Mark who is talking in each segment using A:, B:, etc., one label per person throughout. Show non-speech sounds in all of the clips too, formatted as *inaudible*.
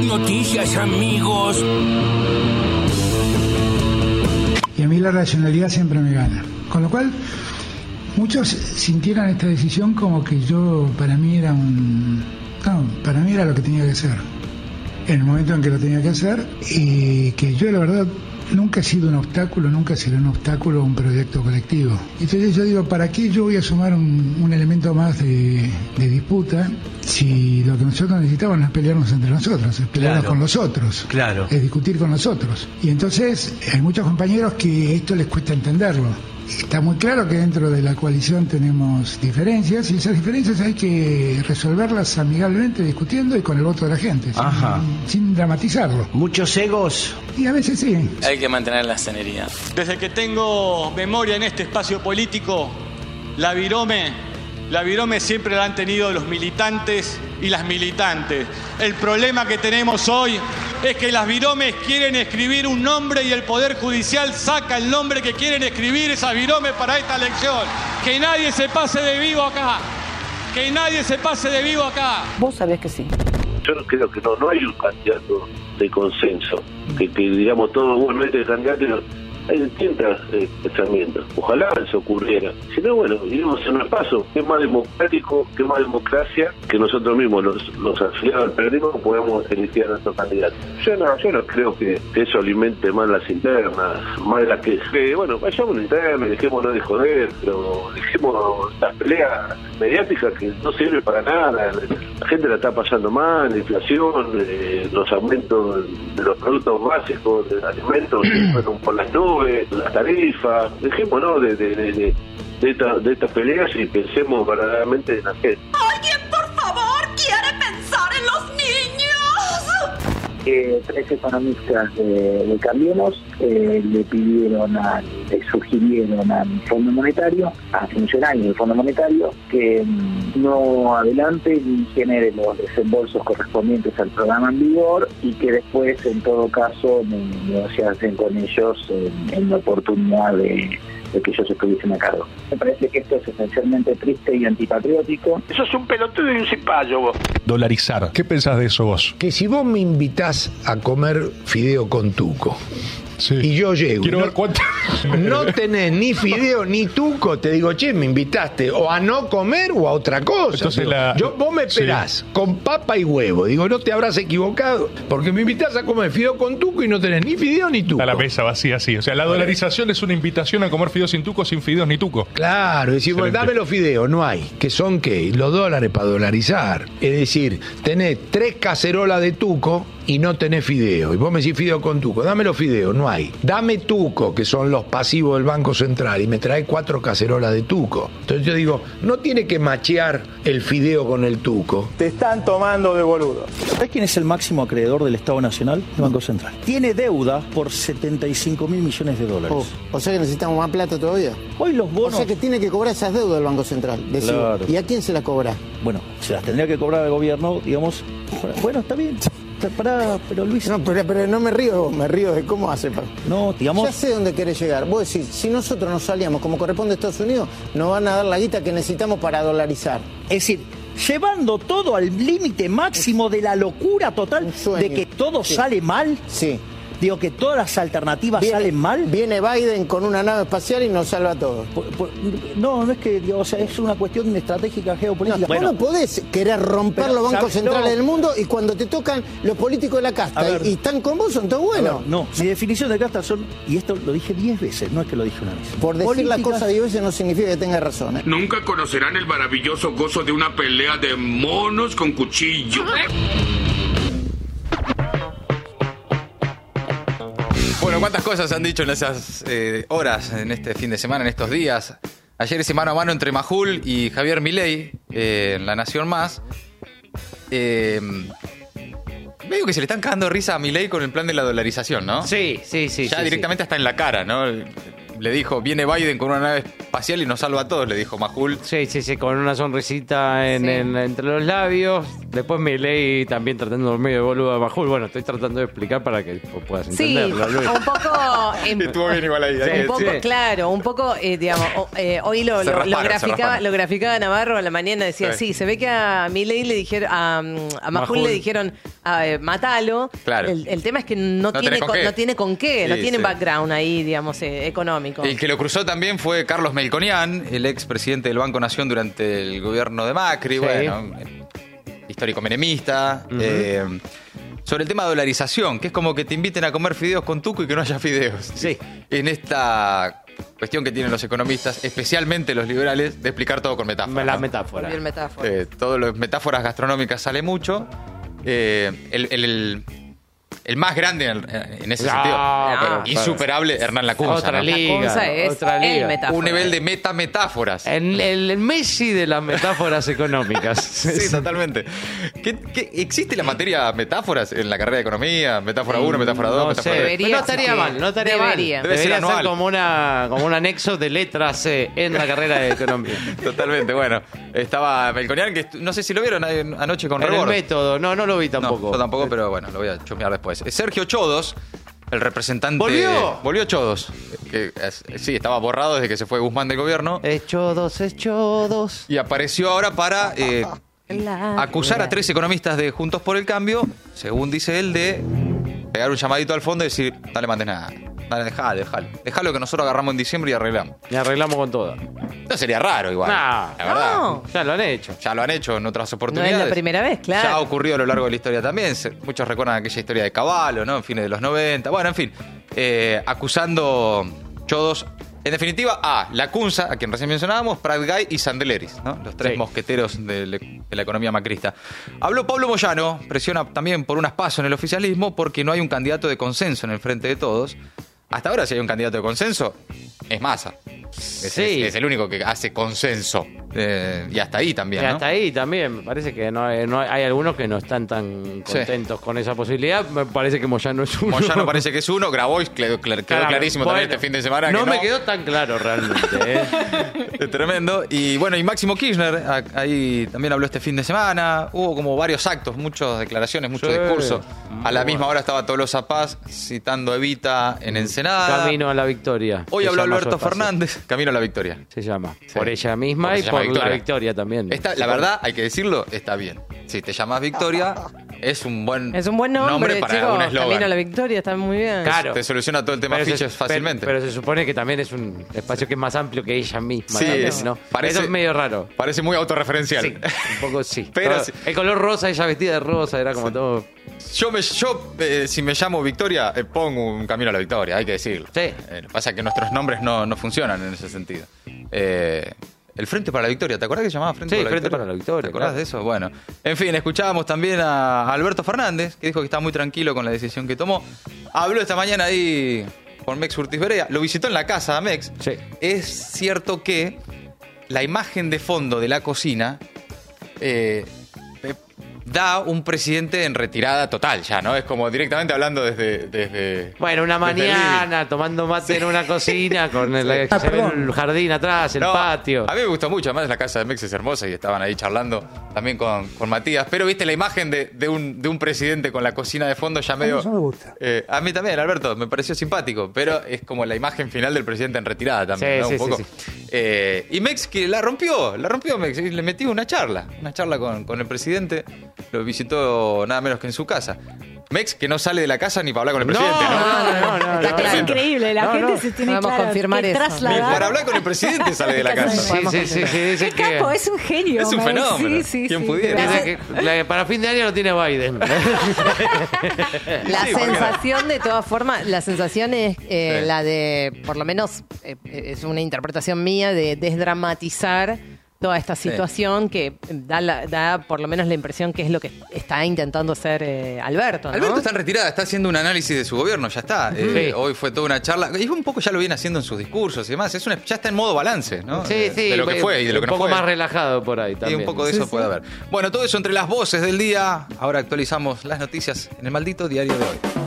A: noticias, amigos.
B: Y a mí la racionalidad siempre me gana. Con lo cual, muchos sintieron esta decisión como que yo, para mí era un... No, para mí era lo que tenía que hacer. En el momento en que lo tenía que hacer, y que yo la verdad nunca he sido un obstáculo, nunca seré un obstáculo a un proyecto colectivo. Entonces yo digo, ¿para qué yo voy a sumar un, un elemento más de, de disputa si lo que nosotros necesitamos no es pelearnos entre nosotros, es pelearnos
C: Claro.
B: con los otros?
C: Claro.
B: es discutir con nosotros. Y entonces hay muchos compañeros que esto les cuesta entenderlo. Está muy claro que dentro de la coalición tenemos diferencias y esas diferencias hay que resolverlas amigablemente, discutiendo y con el voto de la gente, sin,
C: Ajá.
B: sin dramatizarlo.
C: Muchos egos.
B: Y a veces sí.
D: Hay que mantener la senería.
E: Desde que tengo memoria en este espacio político, la virome, la virome siempre la han tenido los militantes y las militantes. El problema que tenemos hoy es que las viromes quieren escribir un nombre y el Poder Judicial saca el nombre que quieren escribir esas viromes para esta elección. Que nadie se pase de vivo acá. Que nadie se pase de vivo acá.
F: Vos sabés que sí.
G: yo no creo que no, no hay un candidato de consenso, que, que digamos todo, bueno, este candidato, y no- hay distintos eh, pensamientos. Ojalá eso ocurriera. Si no, bueno, iremos en un paso, es más democrático, es más democracia, que nosotros mismos, los, los afiliados al periodismo, podamos elegir a nuestro candidato. Yo no, yo no creo que eso alimente más las internas, más las que, que, bueno, vayamos a interna y dejémonos de joder, pero dejemos las peleas mediáticas que no sirven para nada. La gente la está pasando mal, la inflación, eh, los aumentos de los productos básicos, de alimentos que fueron por las nubes, las tarifas. Dejémonos de, de, de, de, de esta- de estas peleas y pensemos verdaderamente en la gente.
H: ¿Alguien, por favor, quiere pensar en los niños?
I: que tres economistas de, de Cambiemos eh, le pidieron, a, le sugirieron al Fondo Monetario, a funcionarios del Fondo Monetario, que mm, no adelante ni genere los desembolsos correspondientes al programa en vigor y que después, en todo caso, ne- negociasen con ellos en, en la oportunidad de, de que ellos estuviesen a cargo. Me parece que esto es esencialmente triste y antipatriótico.
J: Eso es un pelotudo y un cipallo vos.
K: Dolarizar. ¿Qué pensás de eso vos?
L: Que si vos me invitás a comer fideo con tuco y yo llego.
K: Quiero ver cuánto. *laughs*
L: No tenés ni fideo ni tuco, te digo, che, me invitaste o a no comer o a otra cosa.
K: Entonces
L: Digo,
K: la-
L: yo, vos me
K: Sí.
L: esperás con papa y huevo. Digo, no te habrás equivocado. Porque me invitás a comer fideo con tuco y no tenés ni fideo ni tuco.
K: A la mesa vacía, sí. O sea, la dolarización es una invitación a comer fideos sin tuco, sin fideos ni tuco.
L: Claro, decir, bueno, dame los fideos, no hay. ¿Qué son qué? Los dólares para dolarizar. Es decir, tenés tres cacerolas de tuco y no tenés fideo. Y vos me decís fideo con tuco, dame los fideos, no hay. Dame tuco, que son los pasivos del Banco Central, y me trae cuatro cacerolas de tuco. Entonces yo digo, no tiene que machear el fideo con el tuco.
J: Te están tomando de boludo.
M: ¿Sabes quién es el máximo acreedor del Estado Nacional? El Banco Central. Tiene deuda por 75 mil millones de dólares.
N: o sea que necesitamos más plata todavía.
M: Hoy los
N: O
M: bonos.
N: sea que tiene que cobrar esas deudas el Banco Central.
M: Claro.
N: ¿Y a quién se las cobra?
M: Bueno, se las tendría que cobrar el gobierno, digamos. Bueno, está bien. Pará, pero Luis.
N: No, pero, pero no me río, me río de cómo hace.
M: No, digamos.
N: Ya sé dónde querés llegar. Vos decís, si nosotros nos salíamos como corresponde a Estados Unidos, nos van a dar la guita que necesitamos para dolarizar.
M: Es decir, llevando todo al límite máximo de la locura total de que todo
N: Sí.
M: sale mal.
N: Sí.
M: Digo que todas las alternativas
N: Viene-
M: salen mal.
N: Viene Biden con una nave espacial y nos salva a todos.
M: Por- por- No, no es que, digo, o sea, es una cuestión estratégica geopolítica.
N: Vos no podés querer romper
M: Pero,
N: los bancos
M: ¿sabes?
N: centrales
M: No.
N: del mundo y cuando te tocan los políticos de la casta
M: ver.
N: y, y están con vos son todos buenos.
M: No, mi definición de casta son, y esto lo dije 10 veces, no es que lo dije una vez.
N: Por decir la
M: Políticas-
N: cosa diez veces no significa que tenga razón. ¿eh?
A: Nunca conocerán el maravilloso gozo de una pelea de monos con cuchillo.
O: Bueno, cuántas cosas han dicho en esas eh, horas, en este fin de semana, en estos días. Ayer ese mano a mano entre Majul y Javier Milei eh, en La Nación Más. Eh, Veo que se le están cagando de risa a Milei con el plan de la dolarización, ¿no?
C: Sí, sí, sí.
O: Ya
C: sí,
O: directamente hasta en la cara, ¿no? Le dijo, viene Biden con una nave espacial y nos salva a todos, le dijo Majul.
C: Sí, sí, sí, con una sonrisita en-
O: Sí.
C: en- entre los labios. Después Milei también tratando de dormir de boludo a Majul. Bueno, estoy tratando de explicar para que puedas
D: Sí,
C: entenderlo, Luis.
D: un poco. em,
O: Estuvo bien igual ahí.
D: un poco, claro, un poco, eh, digamos, eh, hoy lo, lo- lo
O: rasparon,
D: graficaba,
O: rasparon.
D: lo graficaba Navarro a la mañana, decía,
O: Sí.
D: sí, se ve que a Milei le dijeron, a, a Majul
O: Majul.
D: le dijeron, ah, eh, matalo.
O: Claro.
D: El, el tema es que no,
O: No
D: tiene,
O: con
D: no tiene con qué, no
O: Sí,
D: tiene
O: sí.
D: background ahí, digamos, eh, económico.
O: El que lo cruzó también fue Carlos Melconian, el ex presidente del Banco Nación durante el gobierno de Macri,
C: Sí.
O: bueno, histórico menemista. eh, sobre el tema de dolarización, que es como que te inviten a comer fideos con tuco y que no haya fideos.
C: Sí.
O: En esta cuestión que tienen los economistas, especialmente los liberales, de explicar todo con metáforas.
C: La
O: ¿no?
C: metáfora.
D: Bien metáfora.
O: Eh, todo lo metáforas gastronómicas sale mucho. Eh, el, el- el- el más grande en, en ese
C: No,
O: sentido,
C: pero-
O: insuperable, Hernán Lacunza.
C: Otra
O: ¿no?
C: liga.
D: Lacunza es
C: otra
D: el
C: liga.
D: metáfora.
O: Un nivel de metametáforas.
C: El, el, Messi de las metáforas económicas. *laughs*
O: Sí, totalmente. ¿Qué, qué- existe la materia metáforas en la carrera de economía? Metáfora 1, metáfora 2,
C: Mm, No
O: metáfora
C: sé,
O: 3.
D: Debería
C: no estaría mal, no estaría
D: Debería.
C: mal.
O: Debe ser
C: Debería ser
O: anual.
C: como, una, como un anexo de letra C en la carrera de economía. *laughs*
O: Totalmente, bueno. Estaba Melconian, que no sé si lo vieron eh, anoche con
C: En el
O: Rebord.
C: método, no, no lo vi
O: No,
C: tampoco.
O: yo tampoco, pero bueno, lo voy a chusmear después. Eh, Sergio Chodos, el representante.
C: ¿Volvió?
O: Volvió Chodos. Que, es- sí, estaba borrado desde que se fue Guzmán del gobierno.
C: Hecho dos, hecho dos.
O: Y apareció ahora para eh, acusar a tres economistas de Juntos por el Cambio, según dice él, de pegar un llamadito al fondo y decir, no le mandes nada. Dale, dejalo, dejalo. Dejalo que nosotros agarramos en diciembre y arreglamos.
C: Y arreglamos con todo.
O: No sería raro igual.
C: Nah.
O: la verdad.
D: No.
C: Ya lo han hecho.
O: Ya lo han hecho en otras
D: No
O: oportunidades.
D: es la primera vez,
O: Ya ha
D: claro.
O: ocurrido a lo largo de la historia también. Se- Muchos recuerdan aquella historia de Caballo, ¿no? En fines de los 90. Bueno, en fin. eh, acusando Chodos. En definitiva, a Lacunza, a quien recién mencionábamos, Prat Guy y Sandeleris, ¿no? Los tres
C: Sí.
O: mosqueteros de, le- de la economía macrista. Habló Pablo Moyano, presiona también por unas pasos en el oficialismo porque no hay un candidato de consenso en el frente de todos. Hasta ahora, si hay un candidato de consenso, es Massa. Es,
C: Sí.
O: es- es el único que hace consenso. Eh, y hasta ahí también.
C: Y
O: ¿no?
C: hasta ahí también, me parece que no hay, no hay- algunos que no están tan
O: Sí.
C: contentos con esa posibilidad. Me parece que Moyano es uno.
O: Moyano *laughs* parece que es uno, Grabois quedó, quedó
C: Claro,
O: clarísimo
C: bueno,
O: también este fin de semana.
C: No
O: que
C: me quedó tan claro realmente. ¿eh? *laughs*
O: Es tremendo. Y bueno, y Máximo Kirchner, ahí también habló este fin de semana. Hubo como varios actos, muchas declaraciones, mucho
C: Sí.
O: discurso. A la misma
C: bueno.
O: hora estaba Tolosa Paz citando a Evita en Ensenada.
C: Camino a la victoria.
O: Hoy habló Alberto. Fernández, Camino a la Victoria.
C: Se llama.
O: Sí.
C: Por ella misma y
O: llama
C: por
O: Victoria.
C: la victoria también.
O: Esta, la verdad, hay que decirlo, está bien. Si te llamas Victoria, es un buen,
D: Es un buen nombre,
O: para
D: chicos.
O: un
D: Camino a la
O: eslogan.
D: victoria, está muy bien.
C: Claro.
O: Te soluciona todo el tema
C: Pero se-
O: fiches fácilmente.
C: Pero, pero se supone que también es un espacio que es más amplio que ella misma.
O: Sí,
C: también,
O: es-
C: ¿no?
O: parece-
C: Eso es medio raro.
O: Parece muy autorreferencial.
C: Sí, un poco sí. *laughs*
O: Pero
C: Todo-
O: sí.
C: El color rosa, ella vestida de rosa, era como todo.
O: Yo, me, yo eh, si me llamo Victoria, eh, pongo un camino a la victoria, hay que decirlo.
C: Sí.
O: Eh, lo que pasa es que nuestros nombres no, no funcionan en ese sentido. Eh, el Frente para la Victoria, ¿te acordás que se llamaba Frente
C: Sí,
O: para la
C: Frente
O: Victoria?
C: para la Victoria,
O: ¿Te acordás
C: claro.
O: de eso? Bueno. En fin, escuchábamos también a Alberto Fernández, que dijo que está muy tranquilo con la decisión que tomó. Habló esta mañana ahí con Mex Urtiz Berea, lo visitó en la casa a Mex.
C: Sí.
O: Es cierto que la imagen de fondo de la cocina eh, da un presidente en retirada total ya, ¿no? Es como directamente hablando desde... desde
C: Bueno, una
O: desde
C: mañana tomando mate en una cocina con el,
O: Sí.
C: ve el jardín atrás, el
O: No,
C: patio.
O: A mí me gustó mucho, además la casa de Mex es hermosa y estaban ahí charlando también con, con Matías. Pero viste la imagen de, de un, de un presidente con la cocina de fondo ya medio.
B: eso me gusta.
O: Eh, a mí también, Alberto, me pareció simpático, pero es como la imagen final del presidente en retirada también,
C: Sí,
O: ¿no?
C: sí,
O: un poco.
C: sí,
O: Eh, y Mex que la rompió, la rompió Mex, y le metió una charla, una charla con, con el presidente, lo visitó nada menos que en su casa. Mex que no sale de la casa ni para hablar con el presidente, ¿no?
C: no, no, no,
H: Es
C: no.
H: increíble, la
C: No,
H: gente
C: no.
H: se tiene
D: Podemos
H: claro
D: confirmar
H: que
D: eso.
H: trasladar-
O: Para hablar con el presidente sale de la *laughs* casa.
C: Sí, sí, sí, sí, que-
H: capo, es un genio.
O: Es un fenómeno.
H: Sí, sí,
O: ¿Quién
H: sí.
O: pudiera?
C: dice
H: Gracias.
C: que la- para fin de año lo tiene Biden. *laughs*
D: La
O: Sí,
D: sensación, de todas formas, la sensación es eh,
O: Sí.
D: la de, por lo menos, eh, es una interpretación mía, de desdramatizar toda esta situación que da, la- da por lo menos la impresión que es lo que está intentando hacer eh, Alberto. ¿no?
O: Alberto está en retirada, está haciendo un análisis de su gobierno, ya está. Eh,
C: Sí.
O: Hoy fue toda una charla. Y un poco ya lo viene haciendo en sus discursos y demás. Es una, ya está en modo balance, ¿no?
C: Sí,
O: De-
C: sí.
O: De lo que fue y de lo que
C: un
O: no
C: poco
O: fue.
C: más relajado por ahí
O: Y
C: también.
O: un poco de eso puede haber. Bueno, todo eso entre las voces del día. Ahora actualizamos las noticias en el maldito diario de hoy.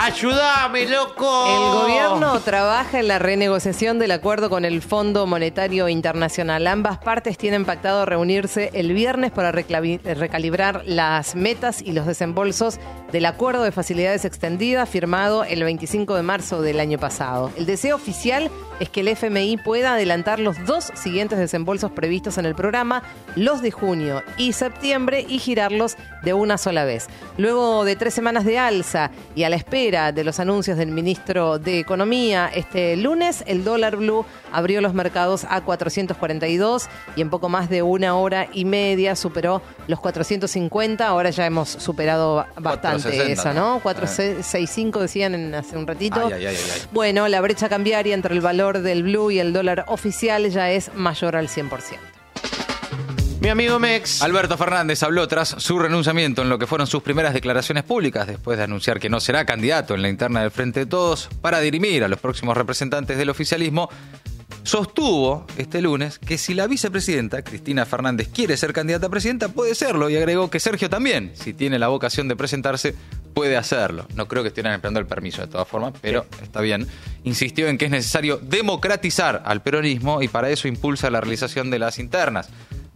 C: ¡Ayúdame, loco!
D: El gobierno trabaja en la renegociación del acuerdo con el Fondo Monetario Internacional. Ambas partes tienen pactado reunirse el viernes para recalibrar las metas y los desembolsos del acuerdo de facilidades extendidas firmado el 25 de marzo del año pasado. El deseo oficial es que el FMI pueda adelantar los dos siguientes desembolsos previstos en el programa, los de junio y septiembre, y girarlos de una sola vez. Luego de tres semanas de alza y a la espera de los anuncios del ministro de Economía, este lunes el dólar blue abrió los mercados a 442 y en poco más de una hora y media superó los 450. Ahora ya hemos superado bastante
O: 460,
D: eso, ¿no?
O: ¿no?
D: 465 decían en- hace un ratito.
O: Ay, ay, ay, ay, ay.
D: Bueno, la brecha cambiaria entre el valor del blue y el dólar oficial ya es mayor al 100%.
C: Mi amigo Mex.
O: Alberto Fernández habló tras su renunciamiento en lo que fueron sus primeras declaraciones públicas, después de anunciar que no será candidato en la interna del Frente de Todos para dirimir a los próximos representantes del oficialismo. Sostuvo este lunes que si la vicepresidenta, Cristina Fernández, quiere ser candidata a presidenta, puede serlo. Y agregó que Sergio también, si tiene la vocación de presentarse, puede hacerlo. No creo que estuvieran esperando el permiso de todas formas, pero está bien. Insistió en que es necesario democratizar al peronismo y para eso impulsa la realización de las internas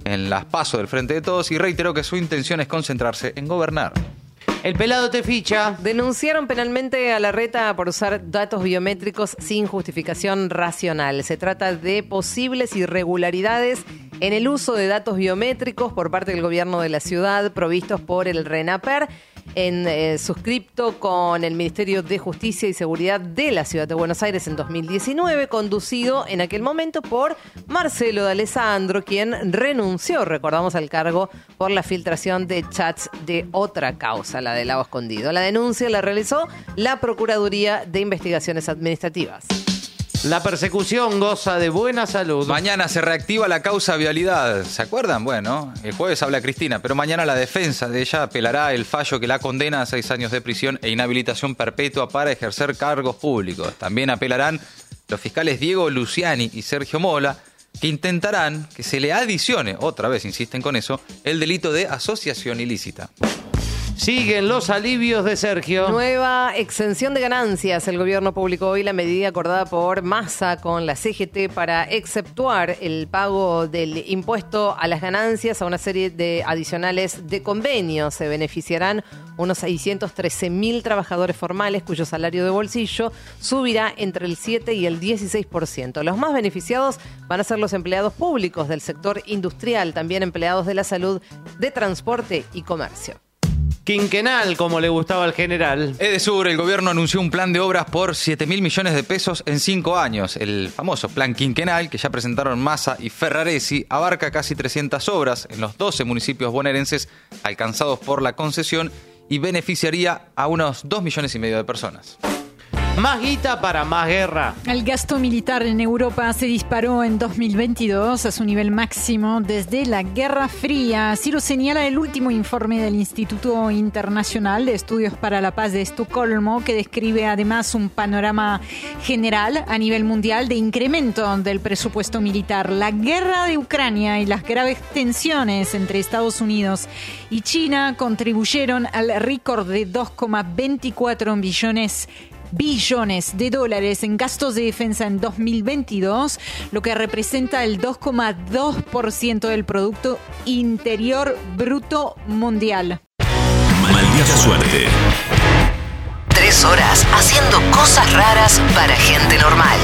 O: en las pasos del Frente de Todos y reiteró que su intención es concentrarse en gobernar.
C: El pelado te ficha.
D: Denunciaron penalmente a la reta por usar datos biométricos sin justificación racional. Se trata de posibles irregularidades en el uso de datos biométricos por parte del gobierno de la ciudad provistos por el RENAPER en eh, suscripto con el Ministerio de Justicia y Seguridad de la Ciudad de Buenos Aires en 2019, conducido en aquel momento por Marcelo de Alessandro, quien renunció, recordamos, al cargo por la filtración de chats de otra causa, la del lago escondido. La denuncia la realizó la Procuraduría de Investigaciones Administrativas.
C: La persecución goza de buena salud.
O: Mañana se reactiva la causa vialidad. ¿Se acuerdan? Bueno, el jueves habla Cristina, pero mañana la defensa de ella apelará el fallo que la condena a seis años de prisión e inhabilitación perpetua para ejercer cargos públicos. También apelarán los fiscales Diego Luciani y Sergio Mola, que intentarán que se le adicione, otra vez insisten con eso, el delito de asociación ilícita.
C: Siguen los alivios de Sergio.
D: Nueva exención de ganancias. El gobierno publicó hoy la medida acordada por Massa con la CGT para exceptuar el pago del impuesto a las ganancias a una serie de adicionales de convenios. Se beneficiarán unos 613 mil trabajadores formales cuyo salario de bolsillo subirá entre el 7 y el 16%. Los más beneficiados van a ser los empleados públicos del sector industrial, también empleados de la salud, de transporte y comercio.
C: Quinquenal, como le gustaba al general.
O: Edesur, el gobierno anunció un plan de obras por 7 mil millones de pesos en cinco años. El famoso plan quinquenal, que ya presentaron Massa y Ferraresi, abarca casi 300 obras en los 12 municipios bonaerenses alcanzados por la concesión y beneficiaría a unos 2 millones y medio de personas.
C: Más guita para más guerra.
F: El gasto militar en Europa se disparó en 2022 a su nivel máximo desde la Guerra Fría. Así lo señala el último informe del Instituto Internacional de Estudios para la Paz de Estocolmo, que describe además un panorama general a nivel mundial de incremento del presupuesto militar. La guerra de Ucrania y las graves tensiones entre Estados Unidos y China contribuyeron al récord de 2,24 billones billones de dólares en gastos de defensa en 2022, lo que representa el 2,2% del Producto Interior Bruto Mundial.
P: Maldita suerte.
Q: Tres horas haciendo cosas raras para gente normal.